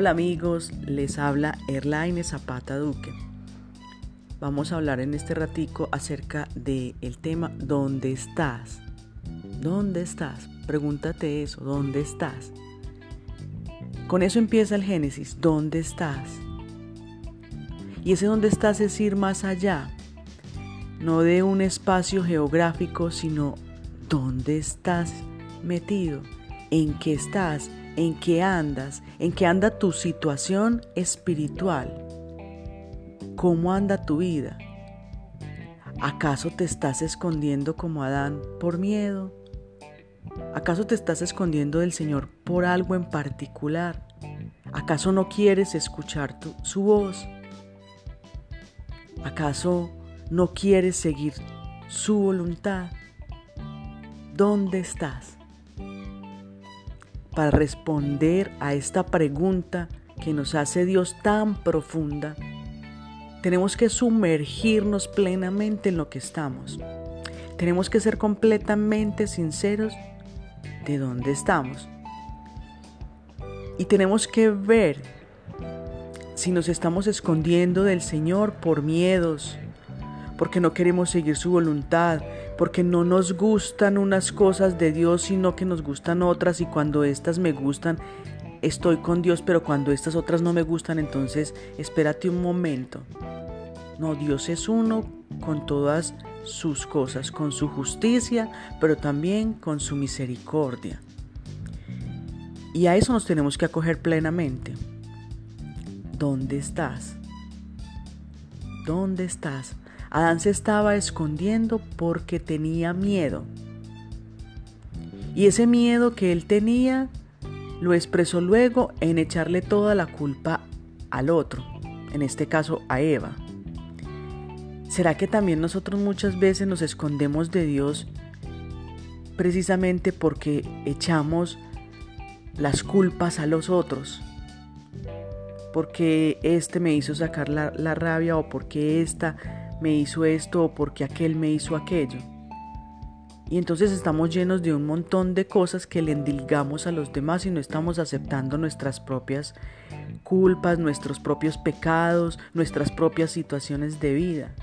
Hola amigos, les habla Erlaine Zapata Duque. Vamos a hablar en este ratico acerca del el tema ¿Dónde estás? ¿Dónde estás? Pregúntate eso, ¿dónde estás? Con eso empieza el Génesis, ¿dónde estás? Y ese dónde estás es ir más allá, no de un espacio geográfico, sino dónde estás metido, en qué estás, en qué andas, en qué anda tu situación espiritual, cómo anda tu vida. ¿Acaso te estás escondiendo como Adán por miedo? ¿Acaso te estás escondiendo del Señor por algo en particular? ¿Acaso no quieres escuchar tu, su voz? ¿Acaso no quieres seguir su voluntad? ¿Dónde estás? Para responder a esta pregunta que nos hace Dios tan profunda, tenemos que sumergirnos plenamente en lo que estamos. Tenemos que ser completamente sinceros de dónde estamos. Y tenemos que ver si nos estamos escondiendo del Señor por miedos, porque no queremos seguir su voluntad, porque no nos gustan unas cosas de Dios, sino que nos gustan otras y cuando estas me gustan, estoy con Dios, pero cuando estas otras no me gustan, entonces espérate un momento. No, Dios es uno con todas sus cosas, con su justicia, pero también con su misericordia. Y a eso nos tenemos que acoger plenamente. ¿Dónde estás? ¿Dónde estás? Adán se estaba escondiendo porque tenía miedo. Y ese miedo que él tenía lo expresó luego en echarle toda la culpa al otro, en este caso a Eva. ¿Será que también nosotros muchas veces nos escondemos de Dios precisamente porque echamos las culpas a los otros? Porque este me hizo sacar la, la rabia o porque esta me hizo esto o porque aquel me hizo aquello. Y entonces estamos llenos de un montón de cosas que le endilgamos a los demás y no estamos aceptando nuestras propias culpas, nuestros propios pecados, nuestras propias situaciones de vida.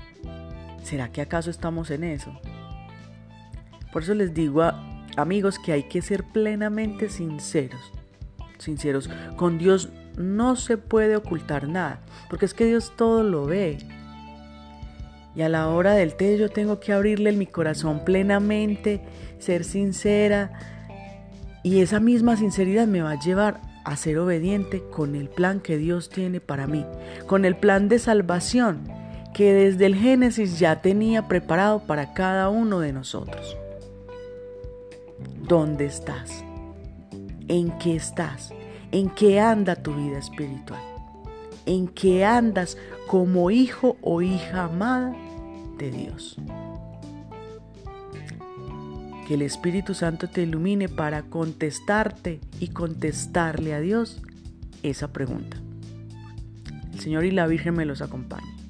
¿Será que acaso estamos en eso? Por eso les digo a amigos que hay que ser plenamente sinceros. Sinceros. Con Dios no se puede ocultar nada, porque es que Dios todo lo ve. Y a la hora del té yo tengo que abrirle mi corazón plenamente, ser sincera. Y esa misma sinceridad me va a llevar a ser obediente con el plan que Dios tiene para mí, con el plan de salvación que desde el Génesis ya tenía preparado para cada uno de nosotros. ¿Dónde estás? ¿En qué estás? ¿En qué anda tu vida espiritual? ¿En qué andas como hijo o hija amada Dios. Que el Espíritu Santo te ilumine para contestarte y contestarle a Dios esa pregunta. El Señor y la Virgen me los acompañen.